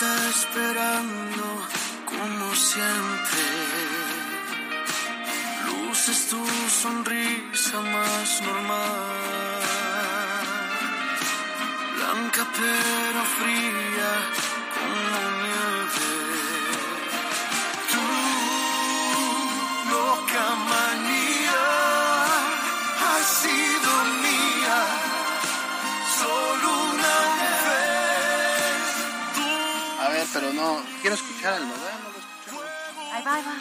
Está esperando como siempre. Luces tu sonrisa más normal. Blanca pero fría como nieve. Tu loca manía sido pero no. Quiero escuchar el modelo, no lo escucho. Ahí va, ahí va.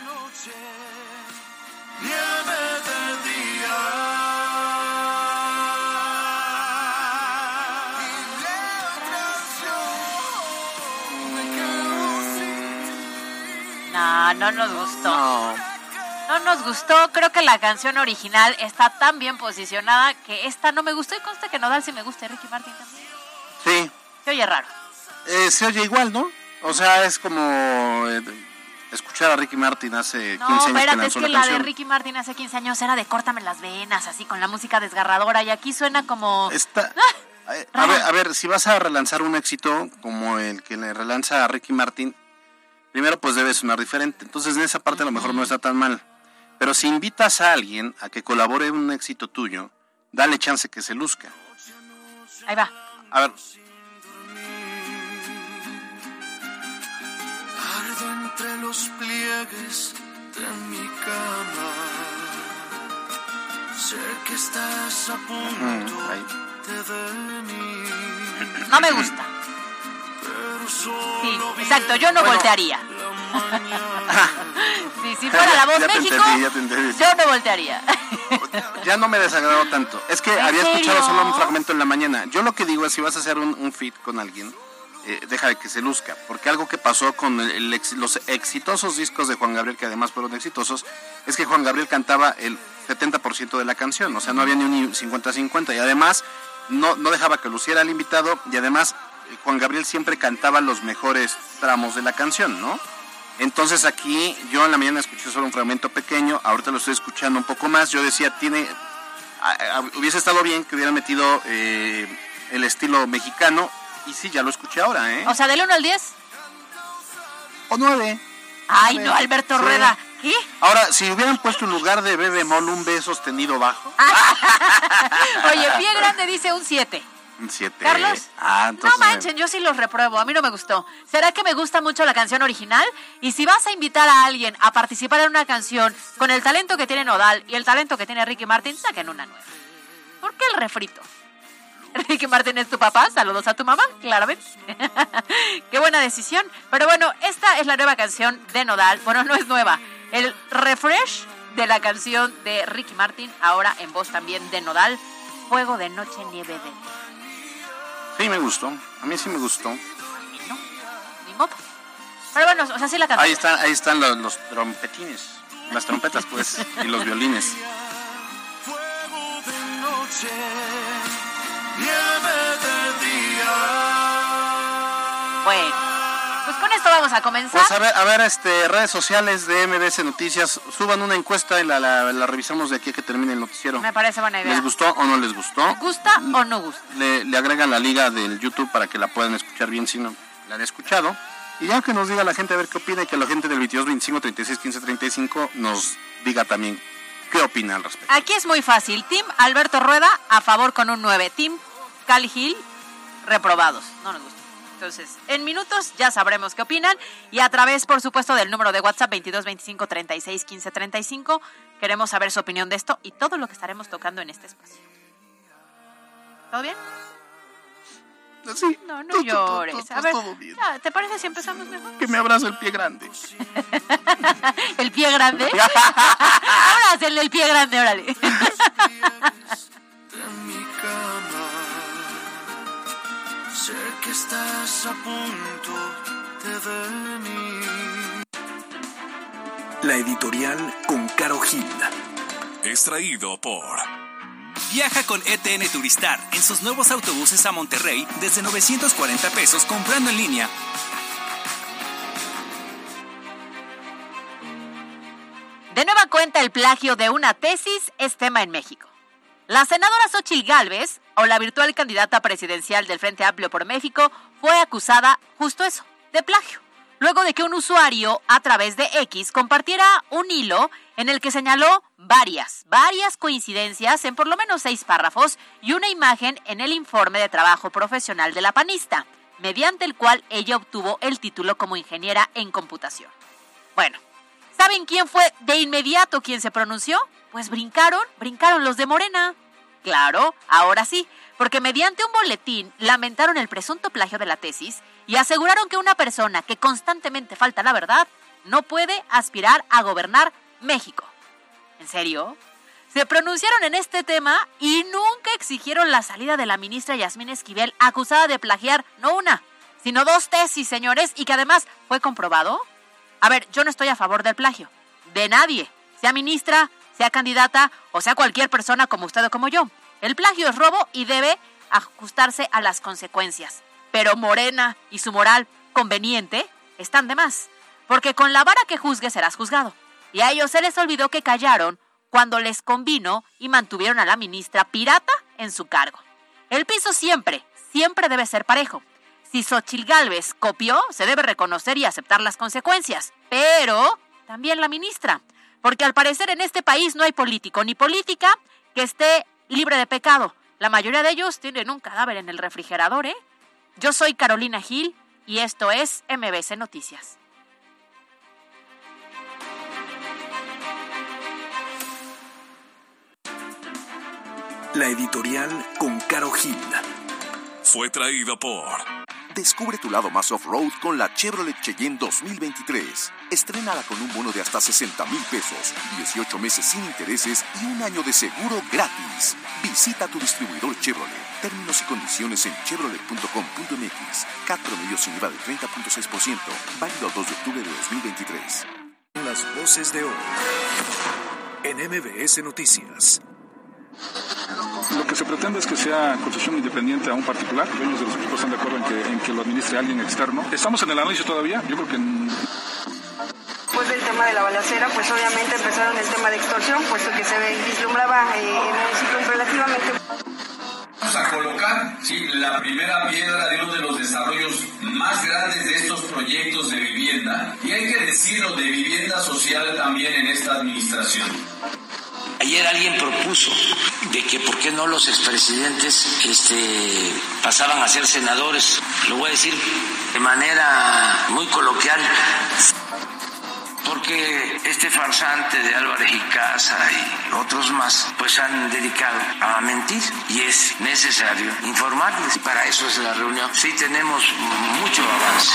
No, no nos gustó. No. No nos gustó. Creo que la canción original está tan bien posicionada que esta no me gustó. Y consta que Nodal sí me gusta. Ricky Martin también. Sí. Se oye raro. Eh, se oye igual, ¿no? O sea, es como eh, escuchar a Ricky Martin hace 15 No, años espérate, es que la de. Ricky Martin hace 15 años era de Córtame las venas, así con la música desgarradora. Y aquí suena como. Está... Ah, eh, A ver, a ver, si vas a relanzar un éxito como el que le relanza a Ricky Martin, primero pues debe sonar diferente. Entonces en esa parte a lo mejor no está tan mal. Pero si invitas a alguien a que colabore en un éxito tuyo, dale chance que se luzca. Ahí va. A ver, Entre los pliegues de mi cama. Sé que estás a punto mm, de venir, No me gusta. pero solo Sí, exacto. Yo no Bueno. voltearía. Sí, si fuera la voz Ya te México, entendí, ya te entendí. yo no voltearía. ya no me desagradó tanto. Es que ¿En había escuchado solo un fragmento en la mañana. Yo lo que digo es si vas a hacer un, un feat con alguien, eh, deja de que se luzca. Porque algo que pasó con los exitosos discos de Juan Gabriel, que además fueron exitosos, es que Juan Gabriel cantaba el 70% de la canción. O sea, no había ni un 50-50. Y además no, no dejaba que luciera el invitado. Y además eh, Juan Gabriel siempre cantaba los mejores tramos de la canción, ¿no? Entonces aquí yo en la mañana escuché solo un fragmento pequeño, ahorita lo estoy escuchando un poco más. Yo decía, tiene, hubiese estado bien que hubieran metido eh, el estilo mexicano y sí, ya lo escuché ahora, ¿eh? O sea, del 1 al 10. O nueve. Ay, no, Alberto Sí. Rueda. ¿Qué? Ahora, si hubieran puesto en lugar de B bemol un B sostenido bajo, Oye, Pie Grande dice un 7. un 7. Carlos. Ah, no manchen, yo sí los repruebo. A mí no me gustó. ¿Será que me gusta mucho la canción original? Y si vas a invitar a alguien a participar en una canción con el talento que tiene Nodal y el talento que tiene Ricky Martin, saquen una nueva. ¿Por qué el refrito? Ricky Martin es tu papá, saludos a tu mamá, claramente. Qué buena decisión. Pero bueno, esta es la nueva canción de Nodal. Bueno, no es nueva. El refresh de la canción de Ricky Martin, ahora en voz también de Nodal. Fuego de noche, nieve de. Sí, me gustó. A mí sí me gustó. No, ni modo. Pero bueno, o sea, sí la canté. Ahí están, ahí están los, los trompetines. Las trompetas, pues, y los violines. Fuego de noche. Bueno, pues con esto vamos a comenzar. Pues a ver, a ver, este, redes sociales de MBS Noticias, suban una encuesta y la, la, la revisamos de aquí a que termine el noticiero. Me parece buena idea. ¿Les gustó o no les gustó? ¿Gusta o no gusta? Le, le agregan la liga del YouTube para que la puedan escuchar bien si no la han escuchado. Y ya que nos diga la gente a ver qué opina y que la gente del 22, 25, 36, 15, 35 nos diga también qué opina al respecto. Aquí es muy fácil. Team Alberto Rueda a favor con un 9. Team Cali Hill reprobados. No nos gusta. Entonces, en minutos ya sabremos qué opinan y a través, por supuesto, del número de WhatsApp 22 25 36 15 35 queremos saber su opinión de esto y todo lo que estaremos tocando en este espacio. ¿Todo bien? Sí, No, no todo- llores. todo- todo- A ver, todo bien. ya, ¿te parece si empezamos mejor? Que me abraza el pie grande. ¿El pie grande? Ahora hacerle el pie grande, órale. Sé que estás a punto de venir. La editorial con Caro Gil. Extraído por Viaja con ETN Turistar en sus nuevos autobuses a Monterrey desde 940 pesos comprando en línea. De nueva cuenta, el plagio de una tesis es tema en México. La senadora Xochitl Gálvez, o la virtual candidata presidencial del Frente Amplio por México, fue acusada justo eso, de plagio, luego de que un usuario a través de X compartiera un hilo en el que señaló varias, varias coincidencias en por lo menos seis párrafos y una imagen en el informe de trabajo profesional de la panista, mediante el cual ella obtuvo el título como ingeniera en computación. Bueno, ¿Saben quién fue de inmediato quien se pronunció? Pues brincaron, brincaron los de Morena. Claro, ahora sí, porque mediante un boletín lamentaron el presunto plagio de la tesis y aseguraron que una persona que constantemente falta la verdad no puede aspirar a gobernar México. ¿En serio? Se pronunciaron en este tema y nunca exigieron la salida de la ministra Yasmín Esquivel acusada de plagiar no una, sino dos tesis, señores, y que además fue comprobado a ver, yo no estoy a favor del plagio. De nadie. Sea ministra, sea candidata o sea cualquier persona como usted o como yo. El plagio es robo y debe ajustarse a las consecuencias. Pero Morena y su moral conveniente están de más. Porque con la vara que juzgue serás juzgado. Y a ellos se les olvidó que callaron cuando les convino y mantuvieron a la ministra pirata en su cargo. El piso siempre, siempre debe ser parejo. Si Xochil Gálvez copió, se debe reconocer y aceptar las consecuencias. Pero también la ministra. Porque al parecer en este país no hay político ni política que esté libre de pecado. La mayoría de ellos tienen un cadáver en el refrigerador, ¿eh? Yo soy Carolina Gil y esto es MBC Noticias. La editorial con Caro Gil. fue traído por Descubre tu lado más off-road con la Chevrolet Cheyenne 2023. Estrénala con un bono de hasta 60 mil pesos, 18 meses sin intereses y un año de seguro gratis. Visita tu distribuidor Chevrolet. Términos y condiciones en chevrolet.com.mx. CAT promedio sin IVA del 30.6%. Válido al 2 de octubre de 2023. Las voces de hoy. En MBS Noticias. Lo que se pretende es que sea concesión independiente a un particular. Los dueños de los equipos están de acuerdo en que, en que lo administre alguien externo. Estamos en el análisis todavía. Yo creo que mm, Después del tema de la balacera, pues obviamente empezaron el tema de extorsión, puesto que se vislumbraba eh, el municipio relativamente Vamos a colocar sí, la primera piedra de uno de los desarrollos más grandes de estos proyectos de vivienda. Y hay que decirlo de vivienda social también en esta administración. Ayer alguien propuso que por qué no los expresidentes este, pasaban a ser senadores. Lo voy a decir de manera muy coloquial. Porque este farsante de Álvarez y Casa y otros más, pues han dedicado a mentir y es necesario informarles. Y para eso es la reunión. Sí tenemos mucho avance.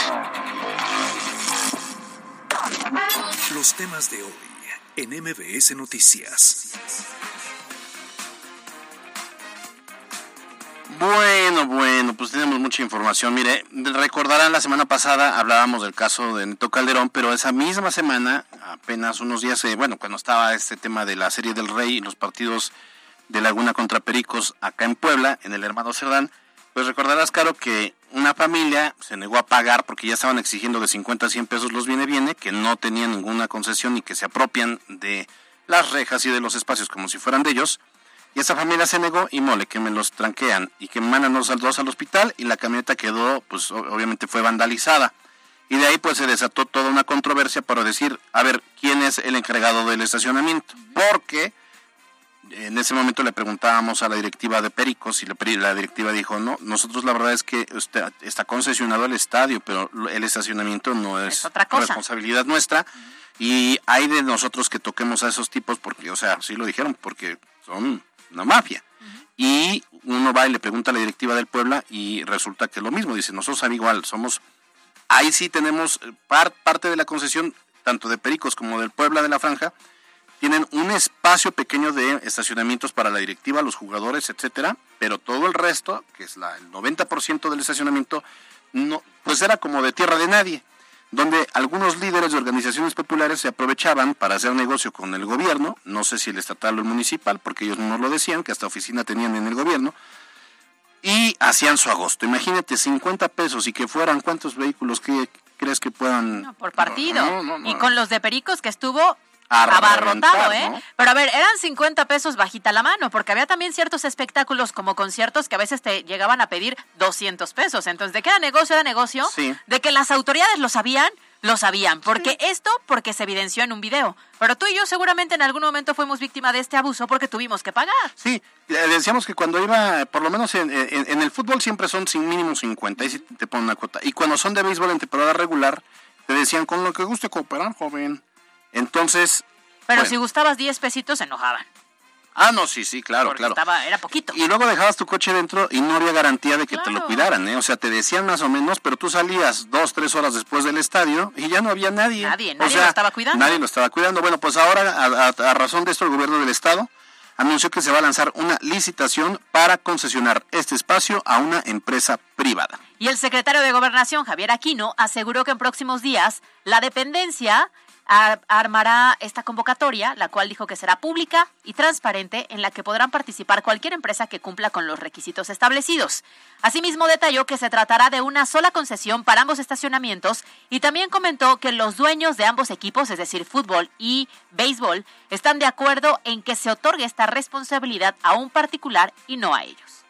Los temas de hoy en MBS Noticias. Bueno, bueno, pues tenemos mucha información. Mire, recordarán la semana pasada hablábamos del caso de Neto Calderón, pero esa misma semana, apenas unos días, eh, bueno, cuando estaba este tema de la serie del Rey y los partidos de Laguna contra Pericos acá en Puebla, en el hermano Cerdán, pues recordarás, Caro, que una familia se negó a pagar porque ya estaban exigiendo de 50 a 100 pesos los viene viene, que no tenían ninguna concesión y que se apropian de las rejas y de los espacios como si fueran de ellos. Y esa familia se negó y mole, que me los tranquean y que mandan los dos al hospital y la camioneta quedó, pues obviamente fue vandalizada. Y de ahí pues se desató toda una controversia para decir, a ver, ¿quién es el encargado del estacionamiento? Porque en ese momento le preguntábamos a la directiva de Pericos y la, directiva dijo, no, nosotros la verdad es que usted está concesionado el estadio, pero el estacionamiento no es, responsabilidad nuestra y hay de nosotros que toquemos a esos tipos porque, o sea, sí lo dijeron, porque son una mafia. Y uno va y le pregunta a la directiva del Puebla y resulta que es lo mismo, dice, nosotros igual, somos, ahí sí tenemos parte de la concesión, tanto de Pericos como del Puebla de la Franja, tienen un espacio pequeño de estacionamientos para la directiva, los jugadores, etcétera, pero todo el resto, que es la, el 90% del estacionamiento, no, pues era como de tierra de nadie, donde algunos líderes de organizaciones populares se aprovechaban para hacer negocio con el gobierno, no sé si el estatal o el municipal, porque ellos no lo decían, que hasta oficina tenían en el gobierno, y hacían su agosto. Imagínate, 50 pesos y que fueran cuántos vehículos que crees que puedan... por partido. y con los de Pericos que estuvo abarrotado, ¿eh? Pero a ver, eran 50 pesos bajita la mano, porque había también ciertos espectáculos como conciertos que a veces te llegaban a pedir 200 pesos. Entonces, ¿de qué era negocio? Era negocio. De que las autoridades lo sabían, lo sabían. Porque esto, porque se evidenció en un video. Pero tú y yo seguramente en algún momento fuimos víctima de este abuso porque tuvimos que pagar. Sí, decíamos que cuando iba, por lo menos en, el fútbol siempre son sin mínimo 50, y si te ponen una cuota. Y cuando son de béisbol en temporada regular, te decían, con lo que guste cooperar, joven. Entonces. Pero si gustabas 10 pesitos, se enojaban. Ah, no, sí, sí, claro, claro. Estaba, era poquito. Y luego dejabas tu coche dentro y no había garantía de que te lo cuidaran, ¿eh? O sea, te decían más o menos, pero tú salías dos, tres horas después del estadio y ya no había nadie. Nadie, nadie lo estaba cuidando. Nadie lo estaba cuidando. Bueno, pues ahora, a razón de esto, el gobierno del estado anunció que se va a lanzar una licitación para concesionar este espacio a una empresa privada. Y el secretario de Gobernación, Javier Aquino, aseguró que en próximos días la dependencia armará esta convocatoria, la cual dijo que será pública y transparente, en la que podrán participar cualquier empresa que cumpla con los requisitos establecidos. Asimismo, detalló que se tratará de una sola concesión para ambos estacionamientos y también comentó que los dueños de ambos equipos, es decir, fútbol y béisbol, están de acuerdo en que se otorgue esta responsabilidad a un particular y no a ellos.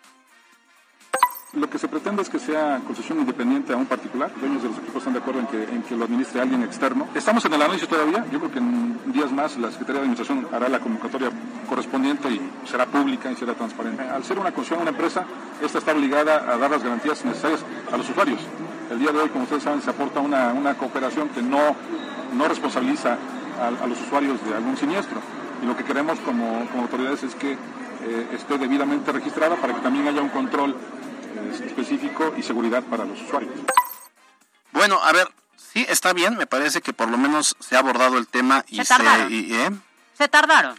Lo que se pretende es que sea concesión independiente a un particular. Dueños de los equipos están de acuerdo en que, en que lo administre alguien externo. Estamos en el análisis todavía. Yo creo que en días más la Secretaría de Administración hará la convocatoria correspondiente y será pública y será transparente. Al ser una concesión a una empresa, esta está obligada a dar las garantías necesarias a los usuarios. El día de hoy, como ustedes saben, se aporta una, una cooperación que no, no responsabiliza a, los usuarios de algún siniestro. Y lo que queremos como, como autoridades es que eh, esté debidamente registrada para que también haya un control específico y seguridad para los usuarios. Bueno, a ver, sí, está bien, me parece que por lo menos se ha abordado el tema y se tardaron. ¿eh? Se tardaron.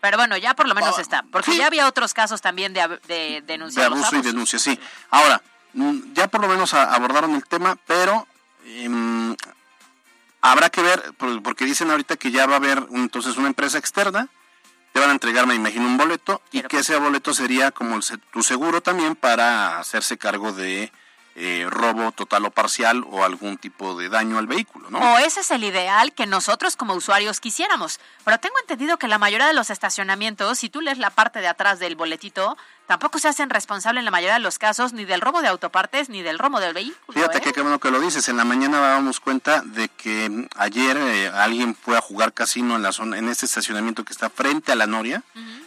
Pero bueno, ya por lo menos ah, está. Porque ya había otros casos también de, de denuncia. De abuso y denuncia, sí. Ahora, mm, ya por lo menos abordaron el tema, pero em, habrá que ver, porque dicen ahorita que ya va a haber entonces una empresa externa te van a entregar, me imagino, un boleto y que ese boleto sería como tu seguro también para hacerse cargo de eh, robo total o parcial o algún tipo de daño al vehículo, ¿no? O ese es el ideal que nosotros como usuarios quisiéramos. Pero tengo entendido que la mayoría de los estacionamientos, si tú lees la parte de atrás del boletito, tampoco se hacen responsables en la mayoría de los casos ni del robo de autopartes ni del robo del vehículo. Fíjate ¿eh? que qué bueno que lo dices. En la mañana dábamos cuenta de que ayer eh, alguien fue a jugar casino en la zona, en este estacionamiento que está frente a la Noria,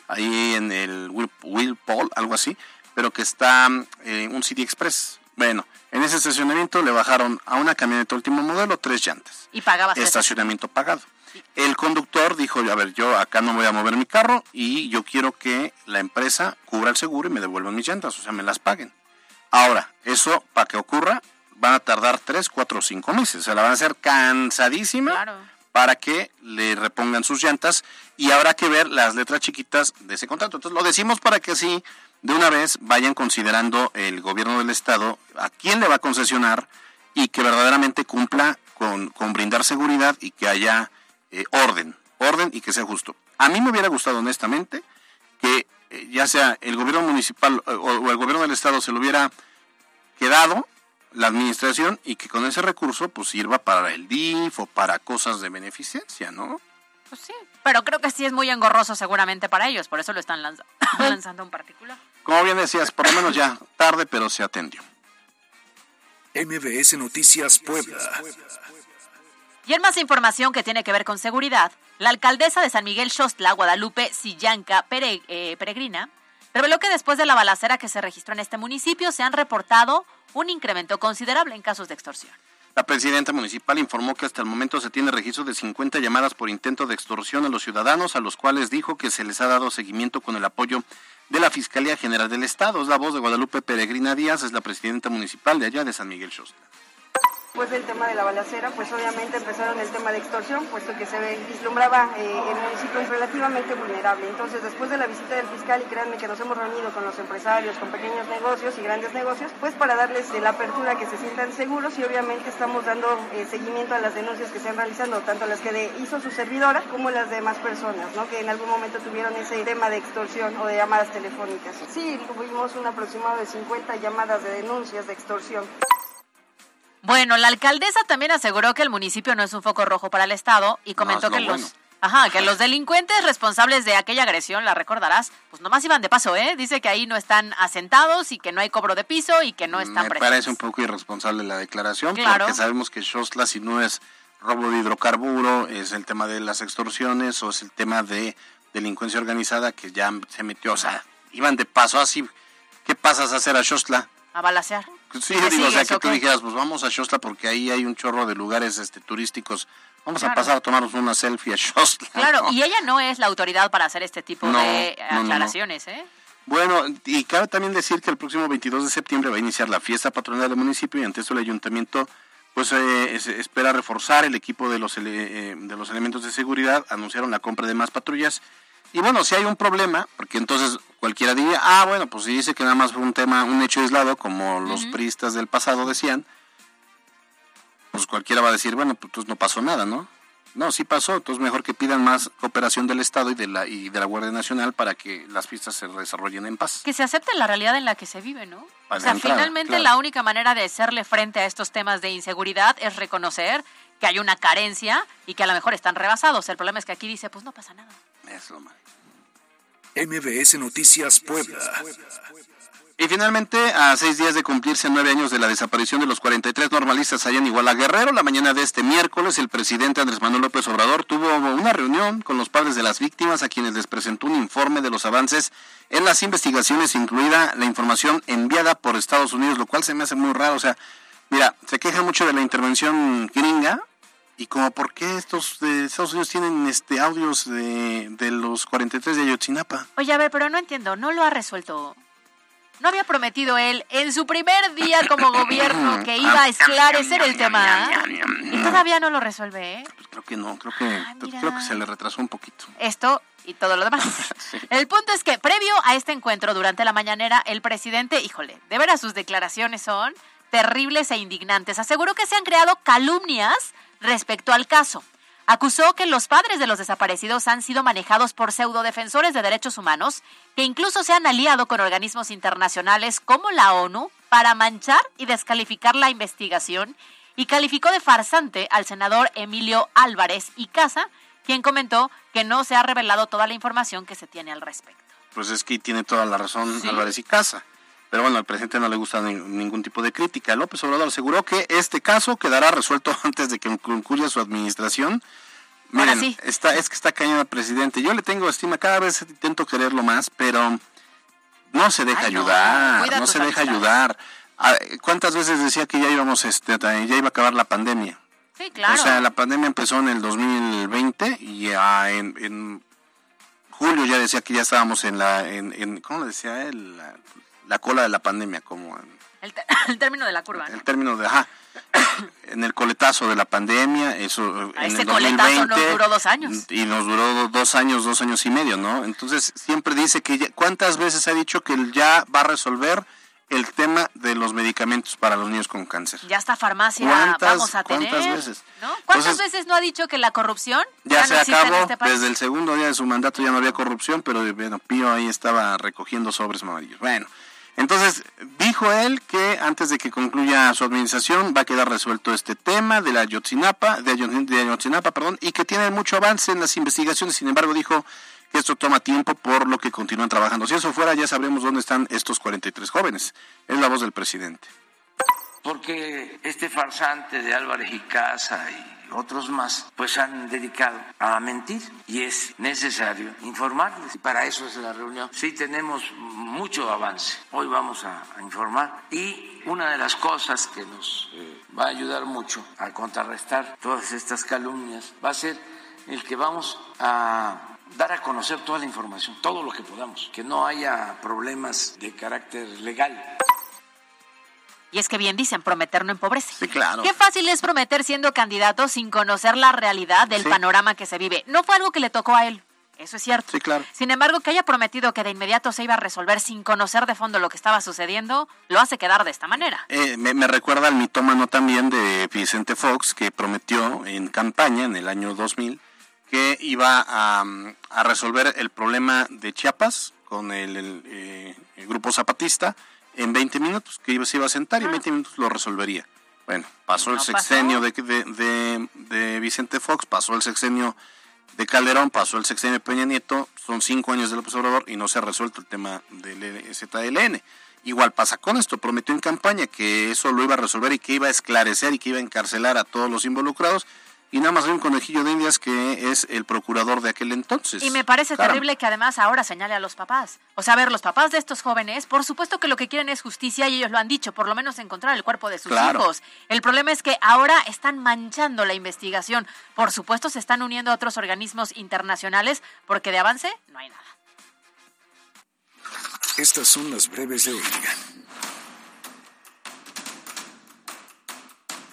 ahí en el Will, Paul, algo así, pero que está eh, un City Express bueno, en ese estacionamiento le bajaron a una camioneta último modelo tres llantas. Y pagaba Estacionamiento pagado. El conductor dijo, a ver, yo acá no voy a mover mi carro y yo quiero que la empresa cubra el seguro y me devuelvan mis llantas, o sea, me las paguen. Ahora, eso para que ocurra van a tardar tres, cuatro, cinco meses. O sea, la van a hacer cansadísima para que le repongan sus llantas y habrá que ver las letras chiquitas de ese contrato. Entonces lo decimos para que así de una vez vayan considerando el gobierno del estado a quién le va a concesionar y que verdaderamente cumpla con, con brindar seguridad y que haya eh, orden, orden y que sea justo. A mí me hubiera gustado honestamente que eh, ya sea el gobierno municipal o, o, el gobierno del estado se lo hubiera quedado la administración y que con ese recurso pues sirva para el DIF o para cosas de beneficencia, ¿no? Pues sí, pero creo que sí es muy engorroso seguramente para ellos, por eso lo están lanzando en particular. Como bien decías, por lo menos ya tarde, pero se atendió. MBS Noticias Puebla. Y en más información que tiene que ver con seguridad, La alcaldesa de San Miguel Xostla, Guadalupe Sillanca Pere- eh, Peregrina, reveló que después de la balacera que se registró en este municipio se han reportado un incremento considerable en casos de extorsión. La presidenta municipal informó que hasta el momento se tiene registro de 50 llamadas por intento de extorsión a los ciudadanos, a los cuales dijo que se les ha dado seguimiento con el apoyo de la Fiscalía General del Estado. Es la voz de Guadalupe Peregrina Díaz, es la presidenta municipal de allá de San Miguel Xostla. Después del tema de la balacera, pues obviamente empezaron el tema de extorsión, puesto que se vislumbraba eh, el municipio es relativamente vulnerable. Entonces, después de la visita del fiscal, y créanme que nos hemos reunido con los empresarios, con pequeños negocios y grandes negocios, pues para darles eh, la apertura que se sientan seguros y obviamente estamos dando eh, seguimiento a las denuncias que se han realizado, tanto las que de- hizo su servidora como las demás personas, ¿no? que en algún momento tuvieron ese tema de extorsión o de llamadas telefónicas. Sí, tuvimos un aproximado de 50 llamadas de denuncias de extorsión. Bueno, la alcaldesa también aseguró que el municipio no es un foco rojo para el Estado y comentó que los... Ajá, que los delincuentes responsables de aquella agresión, la recordarás, pues nomás iban de paso, ¿eh? Dice que ahí no están asentados y que no hay cobro de piso y que no están Me presentes. parece un poco irresponsable la declaración, Claro. porque sabemos que Xostla, si no es robo de hidrocarburo, es el tema de las extorsiones o es el tema de delincuencia organizada que ya se metió, o sea, iban de paso así. ¿Qué pasas a hacer a Xostla? A balasear. Sí, ¿Me digo, o sea, que o tú dijeras, pues vamos a Xostla porque ahí hay un chorro de lugares este, turísticos. Vamos a pasar a tomarnos una selfie a Xostla. Claro, ¿no? y ella no es la autoridad para hacer este tipo No, de no, aclaraciones, ¿eh? Bueno, y cabe también decir que el próximo 22 de septiembre va a iniciar la fiesta patronal del municipio y ante esto el ayuntamiento pues eh, es- espera reforzar el equipo de los, ele- eh, de los elementos de seguridad, anunciaron la compra de más patrullas y bueno, si hay un problema, porque entonces cualquiera diría, ah, bueno, pues si dice que nada más fue un tema, un hecho aislado, como los priistas del pasado decían, pues cualquiera va a decir, bueno, pues entonces no pasó nada, ¿no? No, sí pasó, entonces mejor que pidan más cooperación del Estado y de la, y de la Guardia Nacional para que las fiestas se desarrollen en paz. Que se acepte la realidad en la que se vive, ¿no? Para o sea, entrar, finalmente claro. la única manera de hacerle frente a estos temas de inseguridad es reconocer que hay una carencia y que a lo mejor están rebasados. El problema es que aquí dice, pues no pasa nada. Es lo malo. MBS Noticias Puebla. Y finalmente, a seis días de cumplirse nueve años de la desaparición de los 43 normalistas allá en Iguala Guerrero, la mañana de este miércoles, el presidente Andrés Manuel López Obrador tuvo una reunión con los padres de las víctimas a quienes les presentó un informe de los avances en las investigaciones, incluida la información enviada por Estados Unidos, lo cual se me hace muy raro. O sea, mira, se queja mucho de la intervención gringa, y como por qué estos de Estados Unidos tienen este audios de, de los 43 de Ayotzinapa. Oye, a ver, pero no entiendo, no lo ha resuelto. ¿No había prometido él en su primer día como gobierno que iba a esclarecer el tema? Y todavía no lo resuelve, ¿eh? Creo que no, creo que, creo que se le retrasó un poquito. Esto y todo lo demás. El punto es que previo a este encuentro durante la mañanera, el presidente, híjole, de veras sus declaraciones son terribles e indignantes. Aseguró que se han creado calumnias respecto al caso. Acusó que los padres de los desaparecidos han sido manejados por pseudodefensores de derechos humanos que incluso se han aliado con organismos internacionales como la ONU para manchar y descalificar la investigación y calificó de farsante al senador Emilio Álvarez y Casa, quien comentó que no se ha revelado toda la información que se tiene al respecto. Pues es que tiene toda la razón Álvarez y Casa. Pero bueno, al presidente no le gusta ni- ningún tipo de crítica. López Obrador aseguró que este caso quedará resuelto antes de que concluya su administración. Miren, sí. está, es que está cañón el presidente. Yo le tengo estima, cada vez intento quererlo más, pero no se deja Ay, ayudar, no, se deja amistades. ayudar. Ah, ¿Cuántas veces decía que ya íbamos, este, ya iba a acabar la pandemia? Sí, claro. O sea, la pandemia empezó en el 2020 y ya en, en julio ya decía que ya estábamos en la, en, en- ¿cómo le decía él? La, la cola de la pandemia, como en El, el término de la curva. ¿no? el término de, ajá, en el coletazo de la pandemia, eso A en ese el coletazo 2020, nos duró dos años. Y nos duró do- dos años, dos años y medio, ¿no? Entonces siempre dice que, ya- ¿cuántas veces ha dicho que él ya va a resolver el tema de los medicamentos para los niños con cáncer? Ya esta farmacia ¿Cuántas- vamos a tener. cuántas veces? ¿no? ¿Cuántas Entonces- veces no ha dicho que la corrupción Ya, se en acabó, este país? desde el segundo día de su mandato ya no había corrupción, pero bueno, Pío ahí estaba recogiendo sobres amarillos. Bueno, entonces dijo él que antes de que concluya su administración va a quedar resuelto este tema de la Ayotzinapa, de, Ayo- de Ayotzinapa, perdón, y que tiene mucho avance en las investigaciones. Sin embargo, dijo que esto toma tiempo por lo que continúan trabajando. Si eso fuera, ya sabremos dónde están estos 43 jóvenes. Es la voz del presidente. porque este farsante de Álvarez y Casa y otros más, pues han dedicado a mentir y es necesario informarles. Y para eso es la reunión. Sí tenemos mucho avance. Hoy vamos a, informar y una de las cosas que nos eh, va a ayudar mucho a contrarrestar todas estas calumnias va a ser el que vamos a dar a conocer toda la información, todo lo que podamos, que no haya problemas de carácter legal. Y es que bien dicen, prometer no empobrece. Sí, claro. Qué fácil es prometer siendo candidato sin conocer la realidad del panorama que se vive. No fue algo que le tocó a él. Eso es cierto. Sí, claro. Sin embargo, que haya prometido que de inmediato se iba a resolver sin conocer de fondo lo que estaba sucediendo, lo hace quedar de esta manera. Eh, me, recuerda al mitómano también de Vicente Fox, que prometió en campaña en el año 2000 que iba a, resolver el problema de Chiapas con el, eh, grupo zapatista en 20 minutos, que se iba a sentar y en 20 ah. minutos lo resolvería. Bueno, pasó el sexenio De, de, de, Vicente Fox, pasó el sexenio de Calderón, pasó el sexenio de Peña Nieto, son cinco años del observador y no se ha resuelto el tema del ZLN. Igual pasa con esto, prometió en campaña que eso lo iba a resolver y que iba a esclarecer y que iba a encarcelar a todos los involucrados y nada más hay un conejillo de indias que es el procurador de aquel entonces. Y me parece terrible que además ahora señale a los papás. O sea, a ver, los papás de estos jóvenes, por supuesto que lo que quieren es justicia y ellos lo han dicho, por lo menos encontrar el cuerpo de sus hijos. El problema es que ahora están manchando la investigación. Por supuesto se están uniendo a otros organismos internacionales porque de avance no hay nada. Estas son las breves de hoy.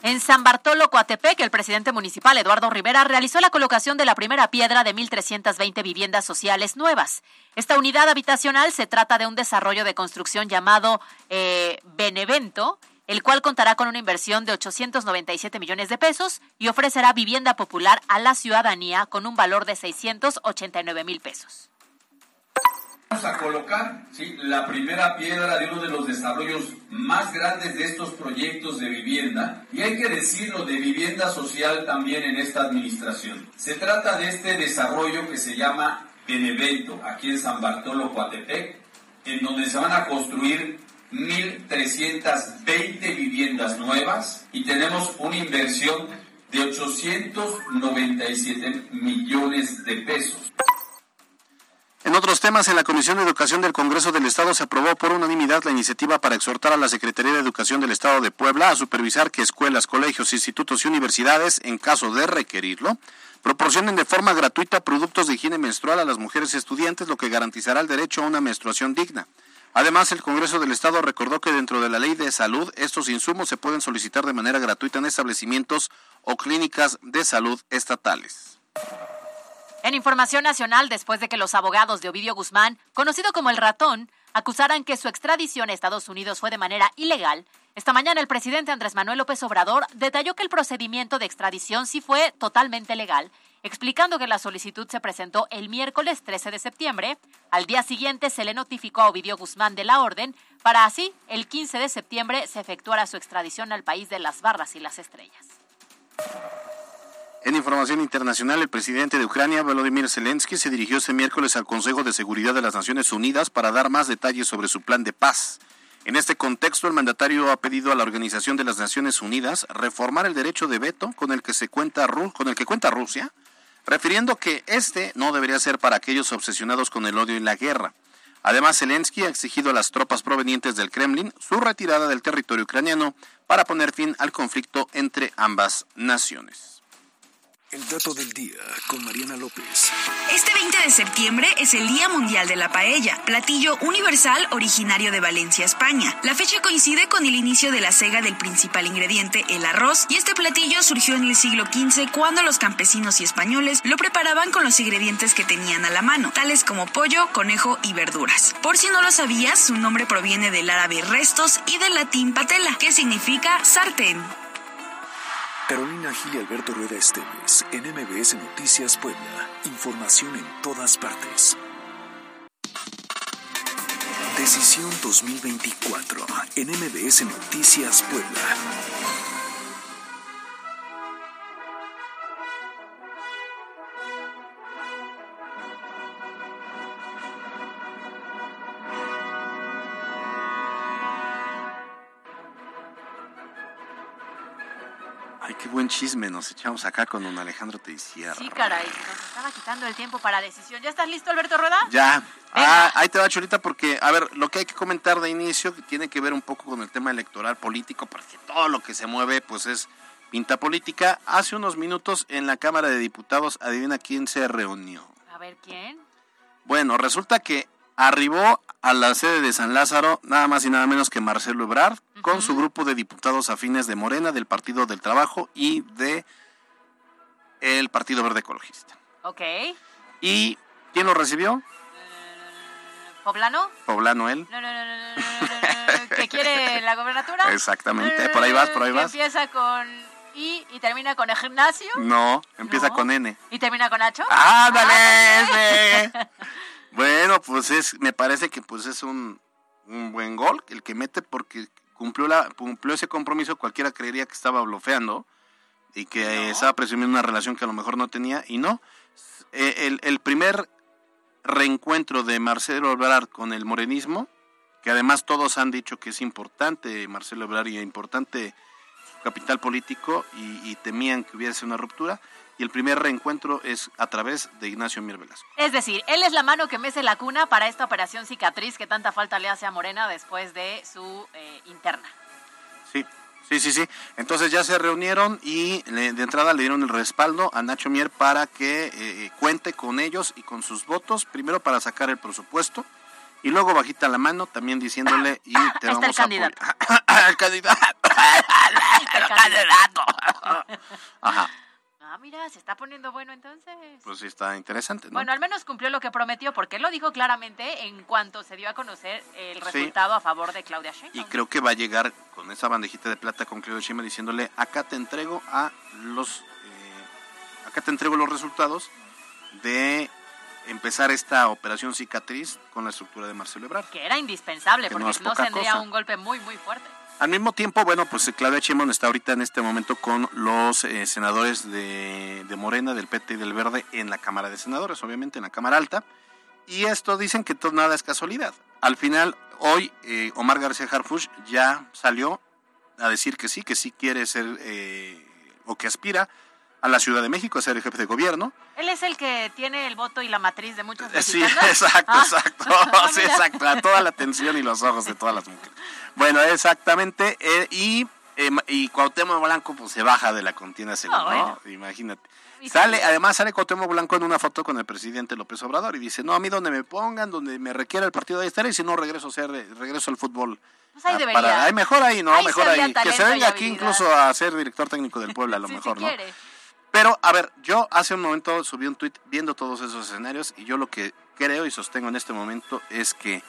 En San Bartolo, Coatepec, el presidente municipal Eduardo Rivera realizó la colocación de la primera piedra de 1.320 viviendas sociales nuevas. Esta unidad habitacional se trata de un desarrollo de construcción llamado eh, Benevento, el cual contará con una inversión de 897 millones de pesos y ofrecerá vivienda popular a la ciudadanía con un valor de 689 mil pesos. Vamos a colocar ¿sí? la primera piedra de uno de los desarrollos más grandes de estos proyectos de vivienda, y hay que decirlo de vivienda social también en esta administración. Se trata de este desarrollo que se llama Benevento, aquí en San Bartolo, Coatepec, en donde se van a construir 1.320 viviendas nuevas y tenemos una inversión de 897 millones de pesos. En otros temas, en la Comisión de Educación del Congreso del Estado se aprobó por unanimidad la iniciativa para exhortar a la Secretaría de Educación del Estado de Puebla a supervisar que escuelas, colegios, institutos y universidades, en caso de requerirlo, proporcionen de forma gratuita productos de higiene menstrual a las mujeres estudiantes, lo que garantizará el derecho a una menstruación digna. Además, el Congreso del Estado recordó que dentro de la ley de salud, estos insumos se pueden solicitar de manera gratuita en establecimientos o clínicas de salud estatales. En información nacional, después de que los abogados de Ovidio Guzmán, conocido como el ratón, acusaran que su extradición a Estados Unidos fue de manera ilegal, esta mañana el presidente Andrés Manuel López Obrador detalló que el procedimiento de extradición sí fue totalmente legal, explicando que la solicitud se presentó el miércoles 13 de septiembre. Al día siguiente se le notificó a Ovidio Guzmán de la orden para así el 15 de septiembre se efectuara su extradición al país de las barras y las estrellas. En información internacional, el presidente de Ucrania, Volodymyr Zelensky, se dirigió este miércoles al Consejo de Seguridad de las Naciones Unidas para dar más detalles sobre su plan de paz. En este contexto, el mandatario ha pedido a la Organización de las Naciones Unidas reformar el derecho de veto con el que se cuenta con el que cuenta Rusia, refiriendo que este no debería ser para aquellos obsesionados con el odio y la guerra. Además, Zelensky ha exigido a las tropas provenientes del Kremlin su retirada del territorio ucraniano para poner fin al conflicto entre ambas naciones. El dato del día con Mariana López. Este 20 de septiembre es el Día Mundial de la Paella, platillo universal originario de Valencia, España. La fecha coincide con el inicio de la cega del principal ingrediente, el arroz, y este platillo surgió en el siglo XV cuando los campesinos y españoles lo preparaban con los ingredientes que tenían a la mano, tales como pollo, conejo y verduras. Por si no lo sabías, su nombre proviene del árabe restos y del latín patela, que significa sartén. Carolina Gil y Alberto Rueda Esteves, en MBS Noticias Puebla. Información en todas partes. Decisión 2024 en MBS Noticias Puebla. Qué buen chisme nos echamos acá con don Alejandro Teixeira. Sí, caray, nos estaba quitando el tiempo para decisión. ¿Ya estás listo, Alberto Rueda? Ya. Ah, ahí te va, Chulita, porque, a ver, lo que hay que comentar de inicio que tiene que ver un poco con el tema electoral político, porque todo lo que se mueve, pues es pinta política. Hace unos minutos en la Cámara de Diputados, adivina quién se reunió. A ver, ¿quién? Bueno, resulta que arribó a la sede de San Lázaro nada más y nada menos que Marcelo Ebrard con su grupo de diputados afines de Morena, del Partido del Trabajo y de el Partido Verde Ecologista. Ok. ¿Y quién lo recibió? ¿Poblano? Poblano él. No, no, no, no, no, ¿Que quiere la gobernatura? Exactamente, por ahí vas, por ahí vas. empieza con I y termina con Ignacio. No, empieza con N. ¿Y termina con Nacho? ¡Ándale! ese! Bueno, pues es, me parece que pues es un, un buen gol el que mete porque cumplió la cumplió ese compromiso. Cualquiera creería que estaba blofeando y que estaba presumiendo una relación que a lo mejor no tenía y no. Eh, el, el primer reencuentro de Marcelo Ebrard con el morenismo, que además todos han dicho que es importante Marcelo Ebrard y importante su capital político y, y temían que hubiese una ruptura. Y el primer reencuentro es a través de Ignacio Mier Velasco. Es decir, él es la mano que mece la cuna para esta operación cicatriz que tanta falta le hace a Morena después de su eh, interna. Sí, sí, sí, sí. Entonces ya se reunieron y de entrada le dieron el respaldo a Nacho Mier para que eh, cuente con ellos y con sus votos, primero para sacar el presupuesto y luego bajita la mano también diciéndole y te Ahí está el vamos a apoyar. candidato. el candidato. El candidato. Ajá, Ah, mira, se está poniendo bueno entonces. pues sí está interesante, ¿no? Bueno, al menos cumplió lo que prometió, porque él lo dijo claramente en cuanto se dio a conocer el Sí. resultado a favor de Claudia Y Sheinbaum. creo que va a llegar con esa bandejita de plata con Claudio Sheinbaum diciéndole, acá te entrego a los, eh, acá te entrego los resultados de empezar esta operación cicatriz con la estructura de Marcelo Ebrard. Que era indispensable, Que porque no si no tendría cosa. un golpe muy, muy fuerte. Al mismo tiempo, bueno, pues eh, Claudia Sheinbaum está ahorita en este momento con los eh, senadores de, de Morena, del PT y del Verde en la Cámara de Senadores, obviamente en la Cámara Alta. Y esto dicen que todo nada es casualidad. Al final, hoy eh, Omar García Harfuch ya salió a decir que sí, que sí quiere ser eh, o que aspira a la Ciudad de México a ser el jefe de gobierno. Él es el que tiene el voto y la matriz de muchos Eh, Sí, exacto, Ah. exacto. Sí, Mira. exacto. A toda la atención y los ojos de todas las mujeres. Bueno, exactamente. eh, y, eh, y Cuauhtémoc Blanco pues se baja de la contienda según, Ah, bueno. ¿no? Imagínate. Y Sale, además sale Cuauhtémoc Blanco en una foto con el presidente López Obrador y dice, no, a mí donde me pongan, donde me requiera el partido ahí estaré y si no regreso a ser, regreso al fútbol. Pues ahí Ah, debería. para- ay, mejor ahí, ¿no? Ahí mejor ahí. Que se venga aquí incluso a ser director técnico del pueblo a lo Sí, mejor, si ¿no? quiere. Pero, a ver, yo hace un momento subí un tuit viendo todos esos escenarios y yo lo que creo y sostengo en este momento es que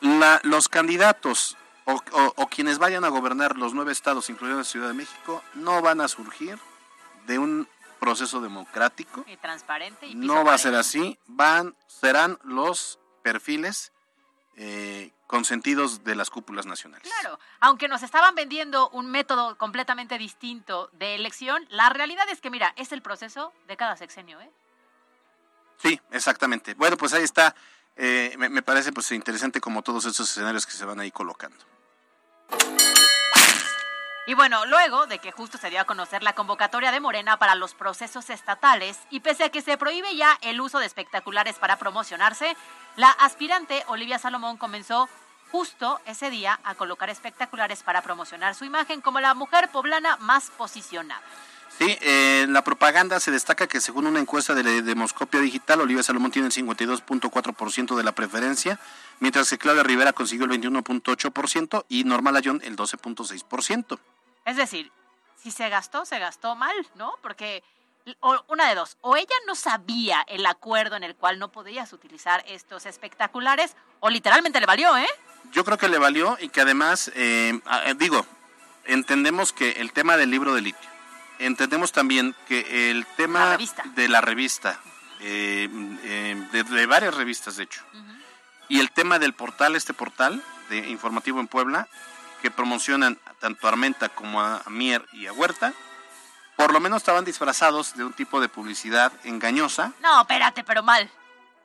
la- los candidatos o, o- o quienes vayan a gobernar los nueve estados, incluyendo la Ciudad de México, no van a surgir de un proceso democrático. Y transparente y No va a ser así. Van, serán los perfiles eh, consentidos de las cúpulas nacionales. Claro, aunque nos estaban vendiendo un método completamente distinto de elección, la realidad es que, mira, es el proceso de cada sexenio, ¿eh? Sí, exactamente. Bueno, pues ahí está. Eh, me, me parece pues interesante como todos esos escenarios que se van ahí colocando. Y bueno, luego de que justo se dio a conocer la convocatoria de Morena para los procesos estatales y pese a que se prohíbe ya el uso de espectaculares para promocionarse, la aspirante Olivia Salomón comenzó justo ese día a colocar espectaculares para promocionar su imagen como la mujer poblana más posicionada. Sí, eh, la propaganda se destaca que según una encuesta de Demoscopia Digital, Olivia Salomón tiene el 52.4% de la preferencia, mientras que Claudia Rivera consiguió el 21.8% y Norma Layón el 12.6%. Es decir, si se gastó, se gastó mal, ¿no? Porque o- una de dos, o ella no sabía el acuerdo en el cual no podías utilizar estos espectaculares, o literalmente le valió, ¿eh? Yo creo que le valió y que además, eh, eh, digo, entendemos que el tema del libro de litio, entendemos también que el tema La de la revista, eh, eh, de, de varias revistas de hecho, y el tema del portal, este portal de informativo en Puebla, que promocionan tanto a Armenta como a Mier y a Huerta, por lo menos estaban disfrazados de un tipo de publicidad engañosa, No, espérate, pero mal.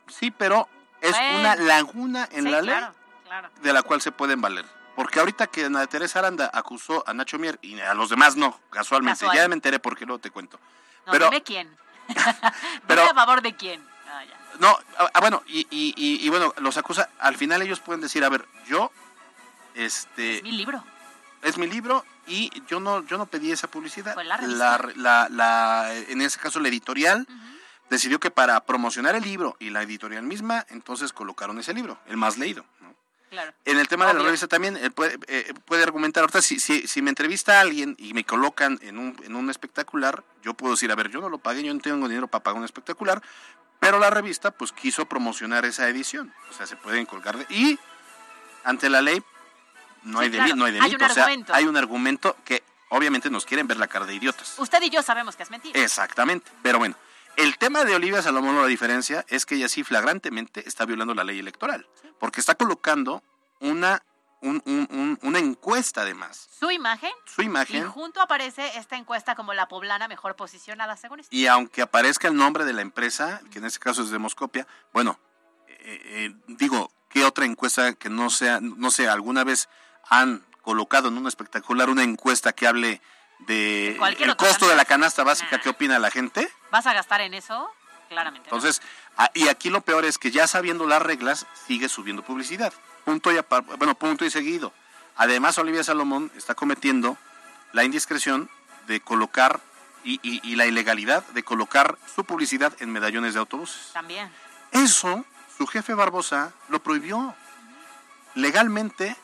sí, pero es Bueno. una laguna en Sí, la ley claro, claro. de la cual se pueden valer. Porque ahorita que Ana Teresa Aranda acusó a Nacho Mier y a los demás no, casualmente, Casual. ya me enteré porque luego te cuento. No, pero, dime quién. pero- Dime a favor de quién. Ah, ya. no, ah, ah, bueno, y, y, y, y bueno, los acusa, al final ellos pueden decir, a ver, yo, este, Mi libro. es mi libro y yo no yo no pedí esa publicidad. Fue la revista. la, la- en ese caso la editorial decidió que para promocionar el libro y la editorial misma, entonces colocaron ese libro, el más leído. ¿no? Claro. En el tema de la revista también él puede, eh, puede argumentar, ahorita si, si, si me entrevista a alguien y me colocan en un, en un espectacular, yo puedo decir, a ver, yo no lo pagué, yo no tengo dinero para pagar un espectacular, pero la revista pues quiso promocionar esa edición, o sea, se pueden colgar de... Y ante la ley no, Sí, hay, claro, deli- no hay hay delito, un o sea, argumento. hay un argumento que obviamente nos quieren ver la cara de idiotas. Usted y yo sabemos que es mentira. Exactamente, pero bueno, el tema de Olivia Salomón, la diferencia es que ella sí flagrantemente está violando la ley electoral, porque está colocando una, un- un- un- una encuesta además, Su imagen. su Y imagen, junto aparece esta encuesta como la poblana mejor posicionada, según esto. y aunque aparezca el nombre de la empresa, que en este caso es Demoscopia, bueno, eh, eh, digo, ¿qué otra encuesta que no sea, no sé, alguna vez han colocado en un espectacular una encuesta que hable de cualquier el costo de la canasta. básica, ¿qué opina la gente? ¿Vas a gastar en eso? Claramente. Entonces, y aquí lo peor es que ya sabiendo las reglas, sigue subiendo publicidad. Punto y bueno, punto y seguido. Además, Olivia Salomón está cometiendo la indiscreción de colocar y, y- y la ilegalidad de colocar su publicidad en medallones de autobuses. También. Eso, su jefe Barbosa lo prohibió. Legalmente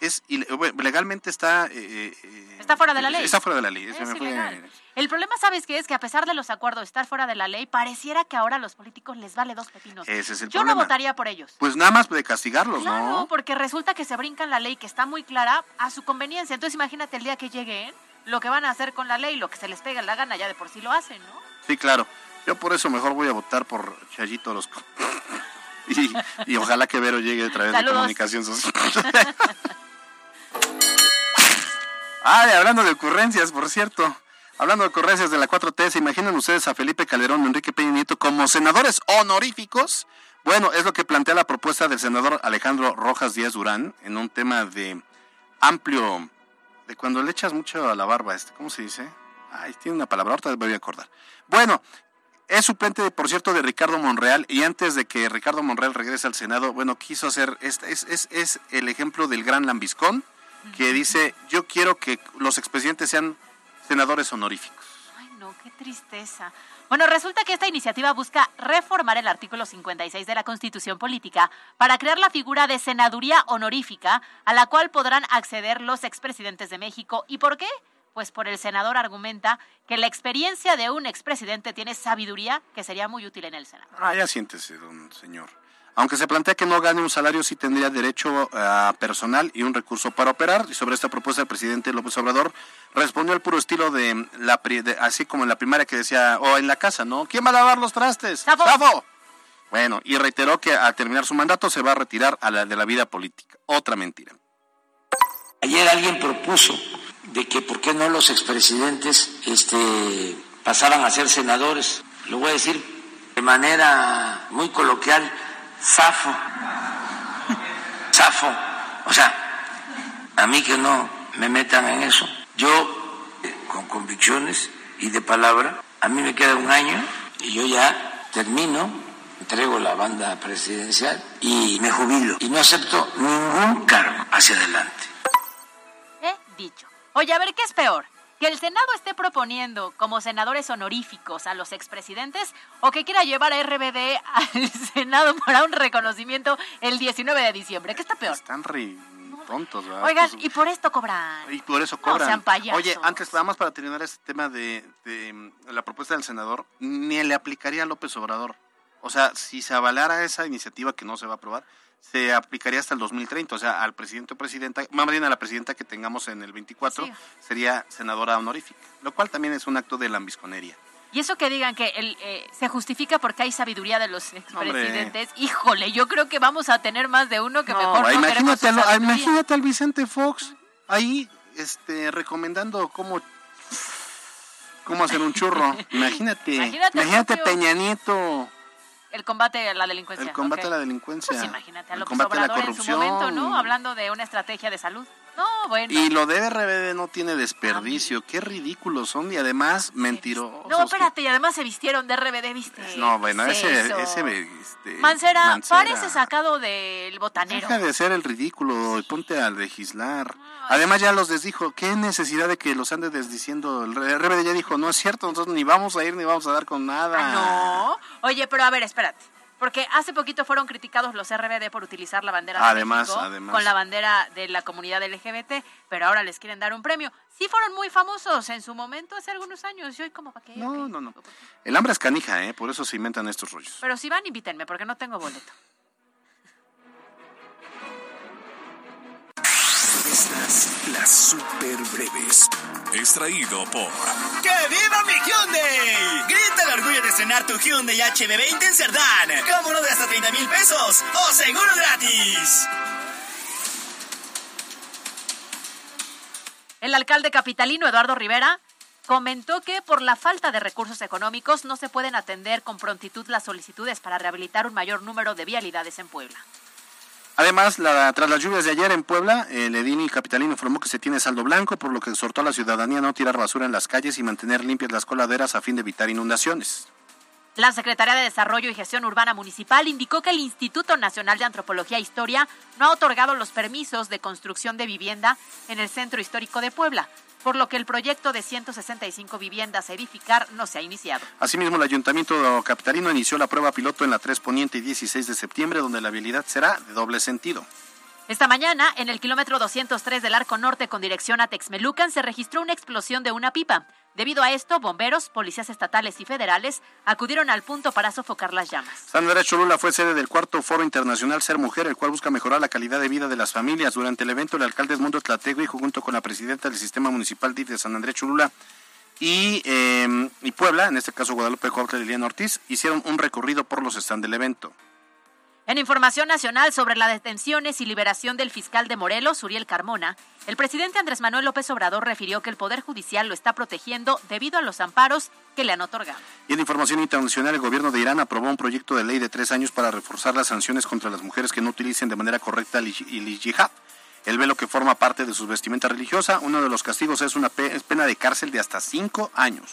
es bueno, legalmente está eh, eh, Está fuera de la ley. Está fuera de la ley. Es ilegal. El problema, ¿sabes qué? Es que a pesar de los acuerdos de estar fuera de la ley, pareciera que ahora a los políticos les vale dos pepinos. Ese es el Yo problema. no votaría por ellos. Pues nada más de castigarlos, Claro, ¿no? porque resulta que se brincan la ley que está muy clara a su conveniencia. Entonces imagínate el día que lleguen, lo que van a hacer con la ley, lo que se les pega la gana, ya de por sí lo hacen, ¿no? Sí, claro. Yo por eso mejor voy a votar por Chayito Orozco. Y, y ojalá que Vero llegue a través de comunicación social. Ay, hablando de ocurrencias, por cierto. Hablando de ocurrencias de la 4T, ¿se imaginan ustedes a Felipe Calderón y Enrique Peña Nieto como senadores honoríficos? Bueno, es lo que plantea la propuesta del senador Alejandro Rojas Díaz Durán en un tema de amplio, de cuando le echas mucho a la barba, este, ¿cómo se dice? Ay, tiene una palabra, ahorita me voy a acordar. Bueno, es suplente, por cierto, de Ricardo Monreal y antes de que Ricardo Monreal regrese al Senado, bueno, quiso hacer, es, es, es el ejemplo del gran lambiscón que dice, yo quiero que los expresidentes sean senadores honoríficos. Ay, no, qué tristeza. Bueno, resulta que esta iniciativa busca reformar el artículo 56 de la Constitución Política para crear la figura de senaduría honorífica a la cual podrán acceder los expresidentes de México. ¿Y por qué? Pues por el senador argumenta que la experiencia de un expresidente tiene sabiduría que sería muy útil en el Senado. Ah, ya siéntese, don señor. Aunque se plantea que no gane un salario, sí tendría derecho a personal y un recurso para operar. Y sobre esta propuesta, el presidente López Obrador respondió al puro estilo de la pri- de- así como en la primaria que decía, o en la casa, ¿no? ¿Quién va a lavar los trastes? ¡Safo! Bueno, y reiteró que al terminar su mandato se va a retirar a la de la vida política. Otra mentira. Ayer alguien propuso de que por qué no los expresidentes este, pasaban a ser senadores. Lo voy a decir de manera muy coloquial, zafo. Zafo. O sea, a mí que no me metan en eso. Yo, eh, con convicciones y de palabra, a mí me queda un año y yo ya termino, entrego la banda presidencial y me jubilo. Y no acepto ningún cargo hacia adelante. He dicho. Oye, a ver, ¿qué es peor? ¿Que el Senado esté proponiendo como senadores honoríficos a los expresidentes o que quiera llevar a RBD al Senado para un reconocimiento el 19 de diciembre? ¿Qué está peor? Están re tontos, ¿verdad? Oigan, Pues, y por esto cobran. Y por eso No cobran. sean payasos. Oye, antes nada más para terminar este tema de, de, la propuesta del senador, ni le aplicaría a López Obrador. O sea, si se avalara esa iniciativa que no se va a aprobar, se aplicaría hasta el 2030. O sea, al presidente o presidenta, más bien a la presidenta que tengamos en el 24, Sí. sería senadora honorífica. Lo cual también es un acto de lambisconería. Y eso que digan que el, eh, se justifica porque hay sabiduría de los expresidentes. Híjole, yo creo que vamos a tener más de uno que mejor no imagínate, imagínate al Vicente Fox ahí este, recomendando cómo, cómo hacer un churro. Imagínate, Imagínate, imagínate. Peña Nieto. El combate a la delincuencia. El combate ok. a la delincuencia. Pues imagínate a el López combate a la Obrador en su corrupción. momento, ¿no? Hablando de una estrategia de salud. No, bueno. Y lo de RBD no tiene desperdicio. Qué ridículos son y además mentirosos. No, espérate, y además se vistieron de RBD, ¿viste? No, bueno, ¿Qué ese, es eso? ese este, Mancera, Mancera. parece sacado del botanero. Deja de ser el ridículo y ponte a legislar. Además ya los desdijo, qué necesidad de que los ande desdiciendo. El RBD ya dijo, no es cierto, nosotros ni vamos a ir ni vamos a dar con nada. Ah, no. Oye, pero a ver, espérate. Porque hace poquito fueron criticados los RBD por utilizar la bandera de Además, México además. con la bandera de la comunidad LGBT, pero ahora les quieren dar un premio. Sí fueron muy famosos en su momento hace algunos años. Y hoy como para qué. No, no, no. El hambre es canija, ¿eh? Por eso se inventan estos rollos. Pero si van, invítenme, porque no tengo boleto. Estas las super breves. Extraído por ¡Que viva mi Hyundai! Grita el orgullo de estrenar tu Hyundai HB20 en Cerdán. Uno de hasta 30 mil pesos o seguro gratis. El alcalde capitalino Eduardo Rivera comentó que por la falta de recursos económicos no se pueden atender con prontitud las solicitudes para rehabilitar un mayor número de vialidades en Puebla. Además, tras las lluvias de ayer en Puebla, el Capitalino informó que se tiene saldo blanco, por lo que exhortó a la ciudadanía a no tirar basura en las calles y mantener limpias las coladeras a fin de evitar inundaciones. La Secretaría de Desarrollo y Gestión Urbana Municipal indicó que el Instituto Nacional de Antropología e Historia no ha otorgado los permisos de construcción de vivienda en el centro histórico de Puebla, por lo que el proyecto de 165 viviendas a edificar no se ha iniciado. Asimismo, el Ayuntamiento Capitalino inició la prueba piloto en la 3 Poniente y 16 de septiembre, donde la vialidad será de doble sentido. Esta mañana, en el kilómetro 203 del Arco Norte con dirección a Texmelucan, se registró una explosión de una pipa. Debido a esto, bomberos, policías estatales y federales acudieron al punto para sofocar las llamas. San Andrés Cholula fue sede del cuarto Foro Internacional Ser Mujer, el cual busca mejorar la calidad de vida de las familias. Durante el evento, el alcalde Edmundo Tlategui, junto con la presidenta del Sistema Municipal DIF de San Andrés Cholula y, eh, y Puebla, en este caso Guadalupe Jorge Liliana Ortiz, hicieron un recorrido por los stands del evento. En información nacional sobre las detenciones y liberación del fiscal de Morelos, Uriel Carmona, el presidente Andrés Manuel López Obrador refirió que el Poder Judicial lo está protegiendo debido a los amparos que le han otorgado. Y en información internacional, el gobierno de Irán aprobó un proyecto de ley de tres años para reforzar las sanciones contra las mujeres que no utilicen de manera correcta el hij- el hijab, el velo que forma parte de su vestimenta religiosa. Uno de los castigos es una pena de cárcel de hasta cinco años.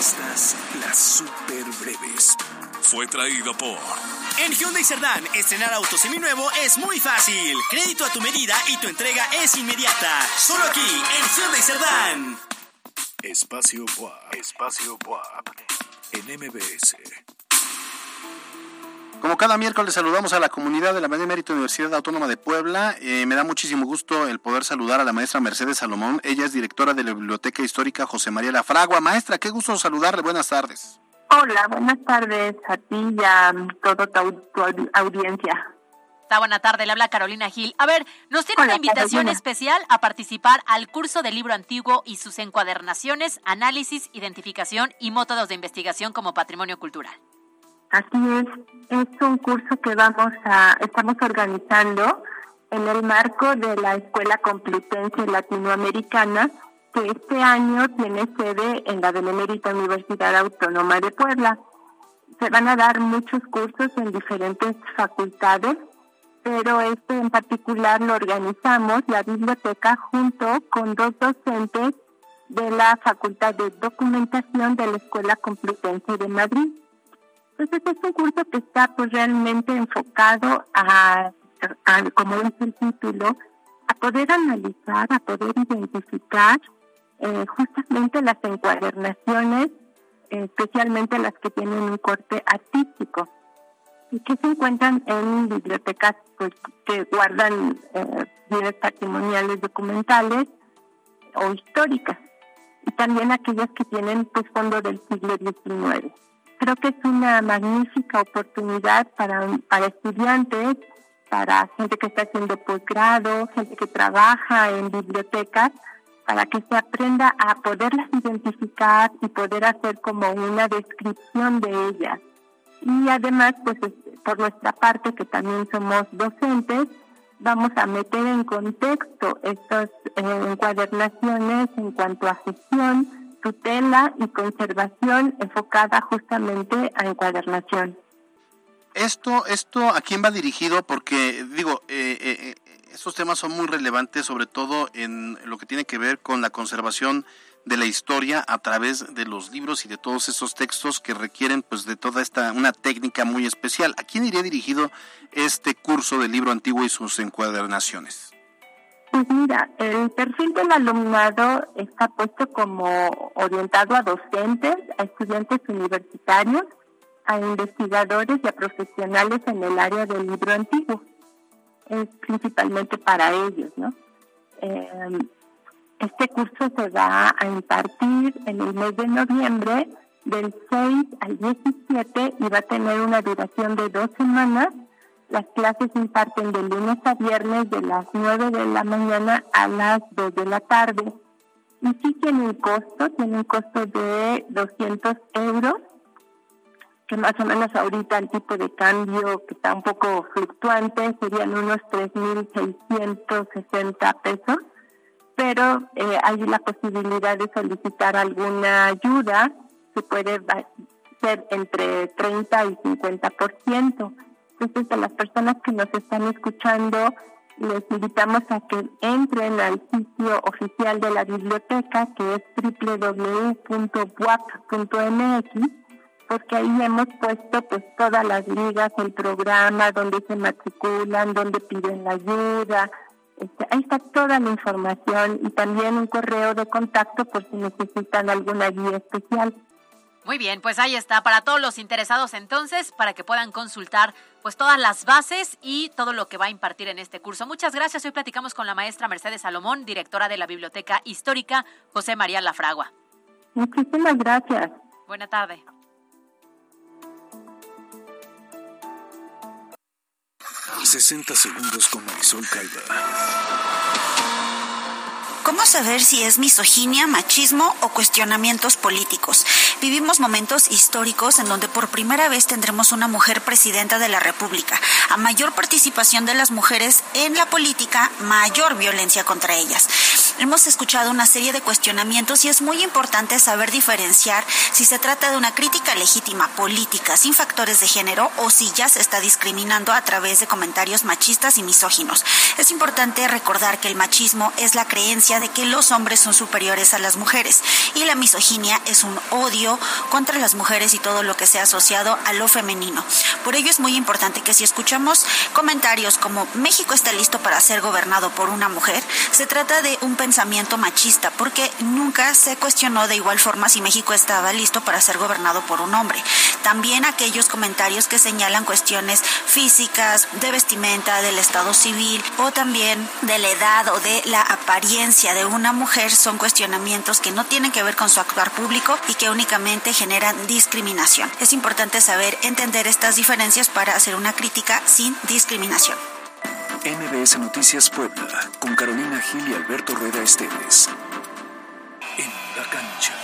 Estas las super breves. Fue traído por En Hyundai Cerdán, estrenar auto seminuevo es muy fácil. Crédito a tu medida y tu entrega es inmediata. Solo aquí, en Hyundai Cerdán. Espacio WAP. Espacio WAP. En MBS. Como cada miércoles saludamos a la comunidad de la Benemérita Universidad Autónoma de Puebla. Eh, me da muchísimo gusto el poder saludar a la maestra Mercedes Salomón. Ella es directora de la Biblioteca Histórica José María La Fragua. Maestra, qué gusto saludarle. Buenas tardes. Hola, buenas tardes a ti y a toda tu, au- tu audi- audiencia. Está buena tarde, le habla Carolina Gil. A ver, nos tiene Hola, una invitación Carolina. especial a participar al curso de libro antiguo y sus encuadernaciones, análisis, identificación y métodos de investigación como patrimonio cultural. Así es, es un curso que vamos a, estamos organizando en el marco de la Escuela Complutense Latinoamericana, que este año tiene sede en la Benemérita Universidad Autónoma de Puebla. Se van a dar muchos cursos en diferentes facultades, pero este en particular lo organizamos la biblioteca junto con dos docentes de la Facultad de Documentación de la Escuela Complutense de Madrid. Entonces es un curso que está pues realmente enfocado a, como dice el título, a poder analizar, a poder identificar eh, justamente las encuadernaciones, eh, especialmente las que tienen un corte artístico y que se encuentran en bibliotecas pues, que guardan eh, bienes patrimoniales documentales o históricas y también aquellas que tienen pues fondo del siglo XIX. Creo que es una magnífica oportunidad para, para estudiantes, para gente que está haciendo posgrado, gente que trabaja en bibliotecas, para que se aprenda a poderlas identificar y poder hacer como una descripción de ellas. Y además, pues es- por nuestra parte, que también somos docentes, vamos a meter en contexto estas eh, encuadernaciones en cuanto a gestión, tutela y conservación enfocada justamente a encuadernación. Esto, esto, ¿a quién va dirigido? Porque, digo, eh, eh, estos temas son muy relevantes, sobre todo en lo que tiene que ver con la conservación de la historia a través de los libros y de todos esos textos que requieren pues de toda esta una técnica muy especial. ¿A quién iría dirigido este curso del libro antiguo y sus encuadernaciones? Pues mira, el perfil del alumnado está puesto como orientado a docentes, a estudiantes universitarios, a investigadores y a profesionales en el área del libro antiguo. Es principalmente para ellos, ¿no? Eh, este curso se va a impartir en el mes de noviembre del 6 al 17 y va a tener una duración de dos semanas. Las clases se imparten de lunes a viernes de las 9 de la mañana a las 2 de la tarde. Y sí tiene un costo, tiene un costo de 200 euros, que más o menos ahorita el tipo de cambio que está un poco fluctuante serían unos 3.660 pesos pero eh, hay la posibilidad de solicitar alguna ayuda que puede ser entre 30 y 50%. Entonces, a las personas que nos están escuchando, les invitamos a que entren al sitio oficial de la biblioteca, que es www.buap.mx, porque ahí hemos puesto pues todas las ligas, el programa, donde se matriculan, donde piden la ayuda, este, ahí está toda la información y también un correo de contacto por si necesitan alguna guía especial. Muy bien, pues ahí está para todos los interesados entonces, para que puedan consultar pues todas las bases y todo lo que va a impartir en este curso. Muchas gracias. Hoy platicamos con la maestra Mercedes Salomón, directora de la Biblioteca Histórica José María Lafragua. Muchísimas gracias. Buena tarde. 60 segundos con Marisol Calva. ¿Cómo saber si es misoginia, machismo o cuestionamientos políticos? Vivimos momentos históricos en donde por primera vez tendremos una mujer presidenta de la República. A mayor participación de las mujeres en la política, mayor violencia contra ellas. Hemos escuchado una serie de cuestionamientos y es muy importante saber diferenciar si se trata de una crítica legítima política sin factores de género o si ya se está discriminando a través de comentarios machistas y misóginos. Es importante recordar que el machismo es la creencia de que los hombres son superiores a las mujeres y la misoginia es un odio contra las mujeres y todo lo que sea asociado a lo femenino. Por ello es muy importante que si escuchamos comentarios como México está listo para ser gobernado por una mujer, se trata de un pensamiento machista porque nunca se cuestionó de igual forma si México estaba listo para ser gobernado por un hombre. También aquellos comentarios que señalan cuestiones físicas, de vestimenta, del estado civil o también de la edad o de la apariencia de una mujer son cuestionamientos que no tienen que ver con su actuar público y que únicamente generan discriminación. Es importante saber entender estas diferencias para hacer una crítica sin discriminación. NBS Noticias Puebla, con Carolina Gil y Alberto Rueda Esteves. En la cancha.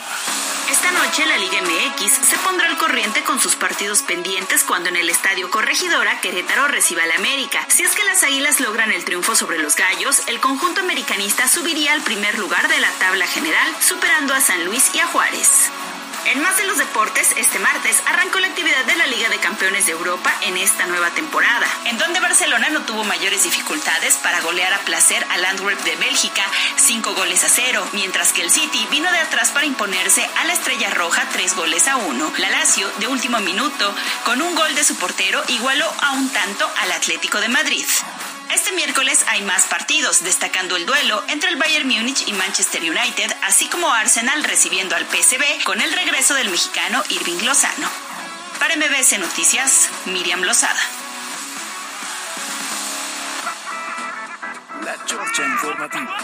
Esta noche la Liga MX se pondrá al corriente con sus partidos pendientes cuando en el Estadio Corregidora Querétaro reciba al América. Si es que las Águilas logran el triunfo sobre los Gallos, el conjunto americanista subiría al primer lugar de la tabla general, superando a San Luis y a Juárez. En más de los deportes, este martes arrancó la actividad de la Liga de Campeones de Europa en esta nueva temporada, en donde Barcelona no tuvo mayores dificultades para golear a placer al Antwerp de Bélgica, cinco goles a cero, mientras que el City vino de atrás para imponerse a la Estrella Roja tres goles a uno. La Lazio, de último minuto, con un gol de su portero, igualó a un tanto al Atlético de Madrid. Este miércoles hay más partidos, destacando el duelo entre el Bayern Múnich y Manchester United, así como Arsenal recibiendo al PSV con el regreso del mexicano Irving Lozano. Para MBS Noticias, Miriam Lozada. La Chorcha Informativa.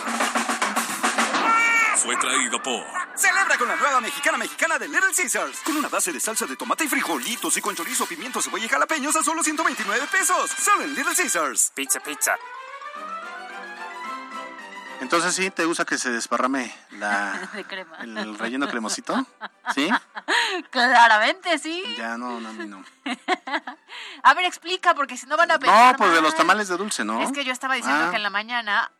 Fue traído por Celebra con la nueva mexicana mexicana de Little Caesars. Con una base de salsa de tomate y frijolitos y con chorizo, pimiento, cebolla y jalapeños a solo 129 pesos. Solo en Little Caesars. Pizza, pizza. Entonces sí, ¿te gusta que se desparrame la, De crema. el relleno cremosito? ¿Sí? Claramente, sí. Ya no, no, a mí no. A ver, explica, porque si no van a pensar No, pues de los tamales de dulce, ¿no? Es que yo estaba diciendo Ah. que en la mañana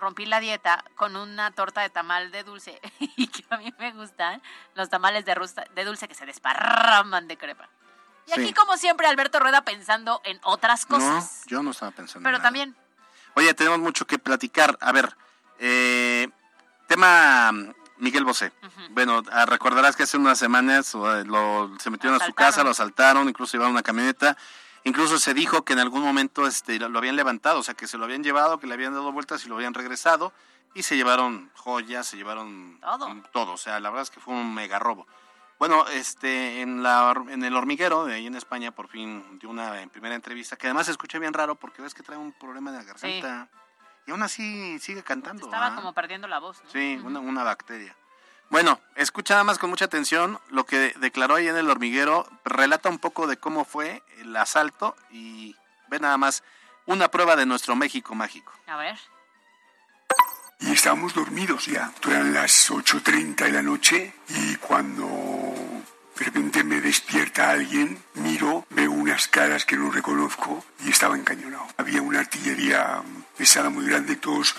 rompí la dieta con una torta de tamal de dulce y que a mí me gustan los tamales de, rusta- de dulce que se desparraman de crepa. Y aquí, como siempre, Alberto Rueda pensando en otras No, cosas. yo no estaba pensando. en pero nada. también, Oye, tenemos mucho que platicar. A ver, eh, tema mm, Miguel Bosé. Bueno, ah, recordarás que hace unas semanas eh, lo- se metieron a su casa, lo asaltaron, incluso llevaron una camioneta. Incluso se dijo que en algún momento este, lo habían levantado, o sea, que se lo habían llevado, que le habían dado vueltas y lo habían regresado. Y se llevaron joyas, se llevaron Todo. todo. O sea, la verdad es que fue un mega robo. Bueno, este, en, la, en el hormiguero de ahí en España, por fin dio una en primera entrevista, que además se escucha bien raro porque ves que trae un problema de la garganta. Y aún así sigue cantando. estaba ¿ah? como perdiendo la voz. ¿no? Sí, una, una bacteria. Bueno, escucha nada más con mucha atención lo que declaró ahí en el hormiguero. Relata un poco de cómo fue el asalto y ve nada más una prueba de nuestro México mágico. A ver. y estábamos dormidos ya. Eran las 8.30 de la noche y cuando de repente me despierta alguien, miro, veo unas caras que no reconozco y estaba encañonado. Había una artillería pesada muy grande, todos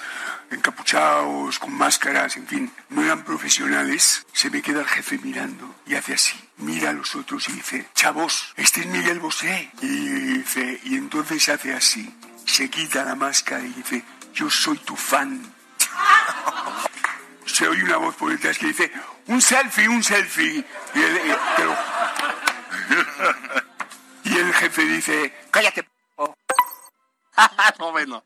encapuchados, con máscaras, en fin, no eran profesionales. Se me queda el jefe mirando y hace así, mira a los otros y dice, chavos, este es Miguel Bosé. Y dice, y entonces hace así, se quita la máscara y dice, yo soy tu fan. Se oye una voz por detrás que dice, un selfie, un selfie. Y el, eh, y el jefe dice, cállate. p***". no, bueno.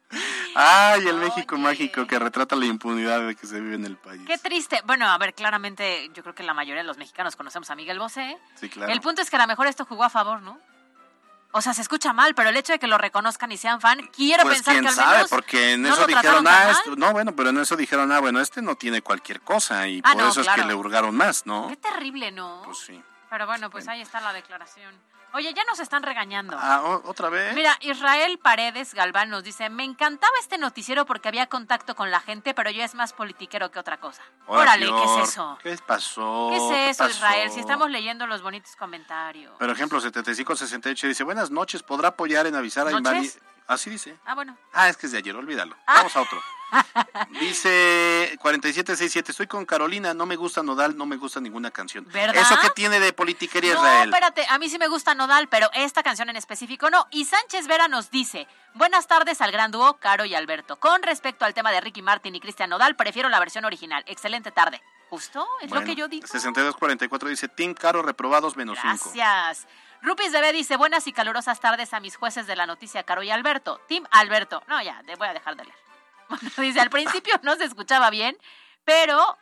Ay, el México mágico que retrata la impunidad de que se vive en el país. Qué triste. Bueno, a ver, claramente yo creo que la mayoría de los mexicanos conocemos a Miguel Bosé. Sí, claro. El punto es que a lo mejor esto jugó a favor, ¿no? O sea, se escucha mal, pero el hecho de que lo reconozcan y sean fan, quiero pues pensar quién que al sabe, menos porque en no eso dijeron, ah, esto- no, bueno, pero en eso dijeron, ah, bueno, este no tiene cualquier cosa y Ah, por no, eso es que le hurgaron más, ¿no? Qué terrible, ¿no? Pues sí. Pero bueno, pues ahí está la declaración. Oye, ya nos están regañando. Ah, otra vez. Mira, Israel Paredes Galván nos dice, me encantaba este noticiero porque había contacto con la gente, pero ya es más politiquero que otra cosa. Órale, ¿qué es eso? ¿Qué pasó? ¿Qué es eso? Israel? Si estamos leyendo los bonitos comentarios. Por ejemplo, 7568 dice, buenas noches, ¿podrá apoyar en avisar a. Invali? Así dice. Ah, bueno. Ah, es que es de ayer, olvídalo. Vamos a otro. Dice 4767, estoy con Carolina, no me gusta Nodal, no me gusta ninguna canción. ¿Verdad? ¿Eso qué tiene de politiquería No, Israel? espérate, a mí sí me gusta Nodal, pero esta canción en específico no. Y Sánchez Vera nos dice, buenas tardes al gran dúo Caro y Alberto. Con respecto al tema de Ricky Martin y Cristian Nodal, prefiero la versión original. Excelente tarde. Justo, es lo que yo digo. 6244 dice, Team Caro, reprobados menos 5. Gracias. Rupis Bebé dice, buenas y calurosas tardes a mis jueces de la noticia, Caro y Alberto. Team Alberto. No, ya, voy a dejar de leer. Bueno, dice, al principio no se escuchaba bien, pero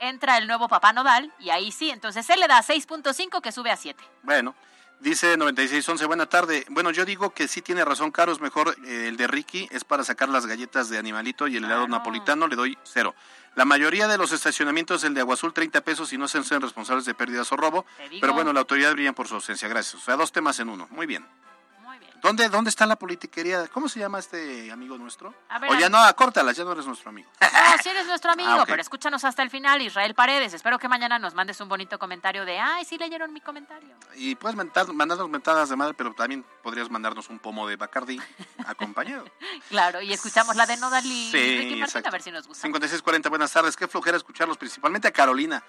entra el nuevo papá Nodal y ahí sí, entonces él le da 6.5 que sube a 7. Bueno, dice 9611, buena tarde. Bueno, yo digo que sí tiene razón, Caro, es mejor eh, el de Ricky, es para sacar las galletas de animalito y el helado napolitano, le doy cero. La mayoría de los estacionamientos, el de Agua Azul, 30 pesos y no se hacen responsables de pérdidas o robo. Pero bueno, la autoridad brilla por su ausencia, gracias. O sea, dos temas en uno. Muy bien. ¿Dónde, ¿Dónde está la politiquería? ¿Cómo se llama este amigo nuestro? A ver, o ya no, acórtala, ya no eres nuestro amigo. No, si eres nuestro amigo, Ah, ok. pero escúchanos hasta el final, Israel Paredes. Espero que mañana nos mandes un bonito comentario de, ay, sí leyeron mi comentario. Y puedes mentar- mandarnos mentadas de madre, pero también podrías mandarnos un pomo de Bacardi acompañado. Claro, y escuchamos la de Nodal y Sí, Ricky exacto. a ver si nos gusta. 5640, buenas tardes. Qué flojera escucharlos, principalmente a Carolina.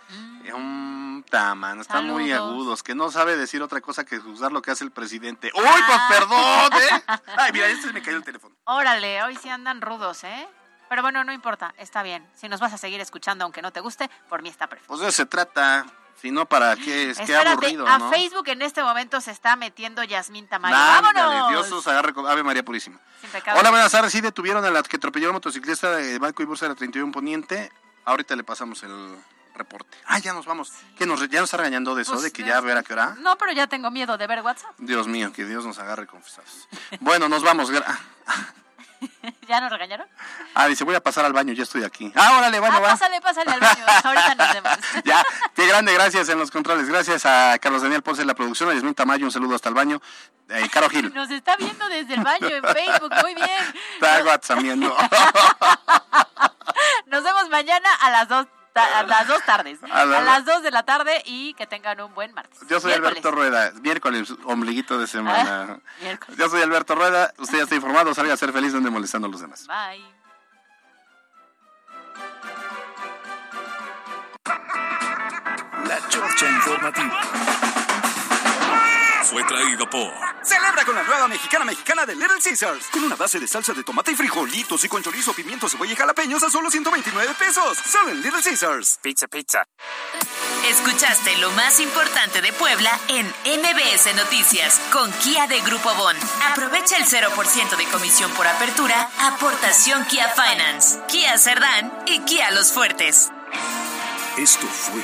Eh, Un taman, están muy agudos, que no sabe decir otra cosa que juzgar lo que hace el presidente. ¡Uy, Ah. pues perdón, eh! Ay, mira, este me cayó el teléfono. Órale, hoy sí andan rudos, ¿eh? Pero bueno, no importa, está bien. Si nos vas a seguir escuchando aunque no te guste, por mí está perfecto. Pues de eso se trata. Si no, ¿para qué? Es que aburrido, a ¿no? Facebook en este momento se está metiendo Yasmín Tamayo. ¡Vámonos! Dios os agarre con Ave María Purísima. Sin pecado. Hola, buenas tardes. Sí detuvieron a la que atropelló a motociclista de Banco y Bolsa de la 31 Poniente. Ahorita le pasamos el reporte. Ah, ya nos vamos. ¿Qué nos, ya nos está regañando de eso? Pues, de que ya a ver a qué hora. No, pero ya tengo miedo de ver WhatsApp. Dios mío, que Dios nos agarre confesados. Bueno, nos vamos. Gra- ¿Ya nos regañaron? Ah, dice, voy a pasar al baño, ya estoy aquí. Ah, órale, bueno, ah, va. pásale, pásale al baño. Ahorita nos vemos. Ya, qué grande, gracias en los controles. Gracias a Carlos Daniel Ponce en la producción, a Yasmín Tamayo, un saludo hasta el baño. Eh, Caro Gil, Nos está viendo desde el baño en Facebook. Muy bien. está guatsamiendo. Nos vemos mañana a las dos, a las dos tardes. A, las dos de la tarde y que tengan un buen martes. Yo soy. Alberto Rueda, miércoles, ombliguito de semana. Ah, Yo soy Alberto Rueda, usted ya está informado, salga a ser feliz, donde molestando a los demás. Bye. La Chorcha Informativa. Fue traído por Celebra con la nueva mexicana mexicana de Little Caesars. Con una base de salsa de tomate y frijolitos y con chorizo, pimiento, cebolla y jalapeños a solo 129 pesos. Solo en Little Caesars. Pizza, pizza. Escuchaste lo más importante de Puebla en MBS Noticias con Kia de Grupo Bon. Aprovecha el 0% de comisión por apertura, aportación Kia Finance, Kia Cerdán y Kia Los Fuertes. Esto fue